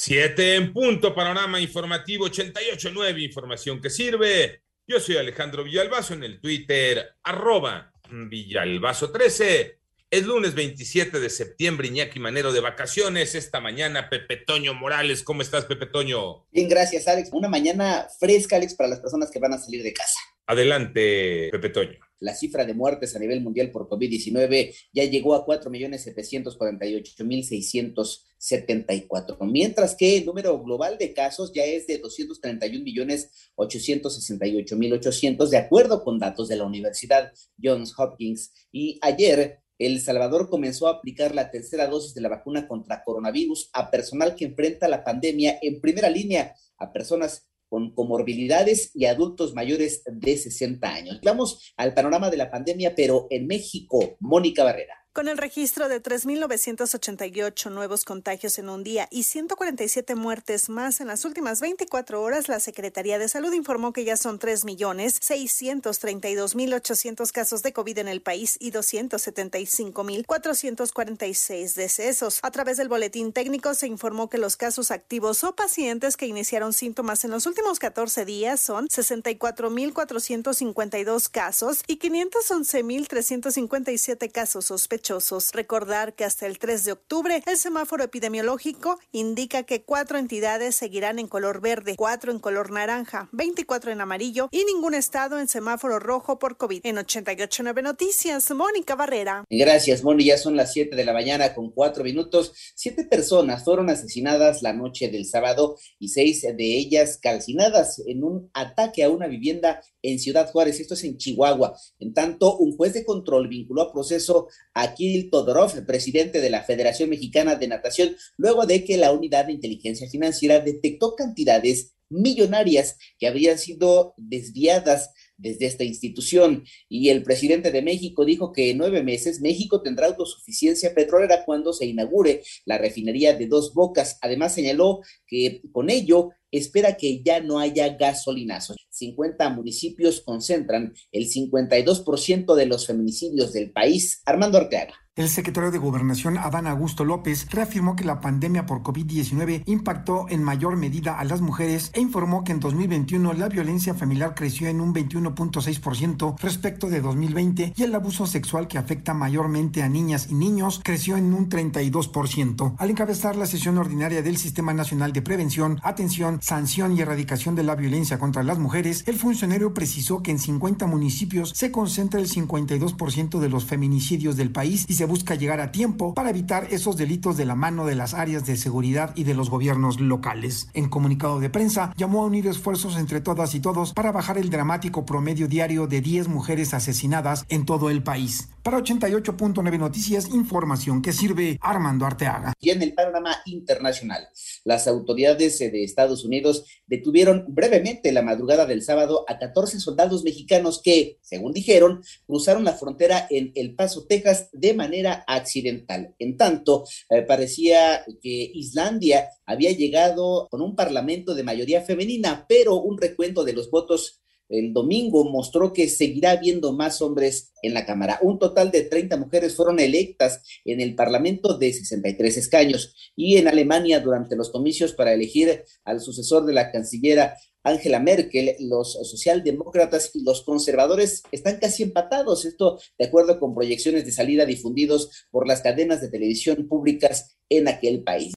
Siete en punto, panorama informativo 88.9, información que sirve. Yo soy Alejandro Villalbazo en el Twitter, arroba Villalbazo13. Es lunes 27 de septiembre, Iñaki Manero de vacaciones. Esta mañana, Pepe Toño Morales. ¿Cómo estás, Pepe Toño? Bien, gracias, Alex. Una mañana fresca, Alex, para las personas que van a salir de casa. Adelante, Pepe Toño. La cifra de muertes a nivel mundial por COVID-19 ya llegó a 4.748.674, mientras que el número global de casos ya es de 231.868.800, de acuerdo con datos de la Universidad Johns Hopkins. Y ayer el Salvador comenzó a aplicar la tercera dosis de la vacuna contra coronavirus a personal que enfrenta la pandemia en primera línea, a personas con comorbilidades y adultos mayores de 60 años. Vamos al panorama de la pandemia, pero en México, Mónica Barrera. Con el registro de 3.988 nuevos contagios en un día y 147 muertes más en las últimas 24 horas, la Secretaría de Salud informó que ya son 3.632.800 casos de COVID en el país y 275.446 decesos. A través del boletín técnico se informó que los casos activos o pacientes que iniciaron síntomas en los últimos 14 días son 64.452 casos y 511.357 casos sospechosos Recordar que hasta el 3 de octubre el semáforo epidemiológico indica que cuatro entidades seguirán en color verde, cuatro en color naranja, 24 en amarillo y ningún estado en semáforo rojo por COVID. En 889 Noticias, Mónica Barrera. Gracias, Moni. Ya son las 7 de la mañana con cuatro minutos. Siete personas fueron asesinadas la noche del sábado y seis de ellas calcinadas en un ataque a una vivienda en Ciudad Juárez. Esto es en Chihuahua. En tanto, un juez de control vinculó a proceso a Kirill Todorov, presidente de la Federación Mexicana de Natación, luego de que la unidad de inteligencia financiera detectó cantidades millonarias que habrían sido desviadas desde esta institución. Y el presidente de México dijo que en nueve meses México tendrá autosuficiencia petrolera cuando se inaugure la refinería de dos bocas. Además señaló que con ello espera que ya no haya gasolinazos. 50 municipios concentran el 52% de los feminicidios del país. Armando Arteaga. El secretario de Gobernación, Adán Augusto López, reafirmó que la pandemia por COVID-19 impactó en mayor medida a las mujeres e informó que en 2021 la violencia familiar creció en un 21.6% respecto de 2020 y el abuso sexual que afecta mayormente a niñas y niños creció en un 32%. Al encabezar la sesión ordinaria del Sistema Nacional de Prevención, Atención, Sanción y Erradicación de la Violencia contra las Mujeres, el funcionario precisó que en 50 municipios se concentra el 52% de los feminicidios del país y se busca llegar a tiempo para evitar esos delitos de la mano de las áreas de seguridad y de los gobiernos locales. En comunicado de prensa, llamó a unir esfuerzos entre todas y todos para bajar el dramático promedio diario de 10 mujeres asesinadas en todo el país. Para 88.9 Noticias, información que sirve Armando Arteaga. Y en el panorama internacional, las autoridades de Estados Unidos detuvieron brevemente la madrugada del sábado a 14 soldados mexicanos que, según dijeron, cruzaron la frontera en El Paso, Texas, de manera accidental. En tanto, eh, parecía que Islandia había llegado con un parlamento de mayoría femenina, pero un recuento de los votos el domingo mostró que seguirá habiendo más hombres en la Cámara. Un total de 30 mujeres fueron electas en el Parlamento de 63 escaños y en Alemania durante los comicios para elegir al sucesor de la cancillera Angela Merkel, los socialdemócratas y los conservadores están casi empatados, esto de acuerdo con proyecciones de salida difundidos por las cadenas de televisión públicas en aquel país.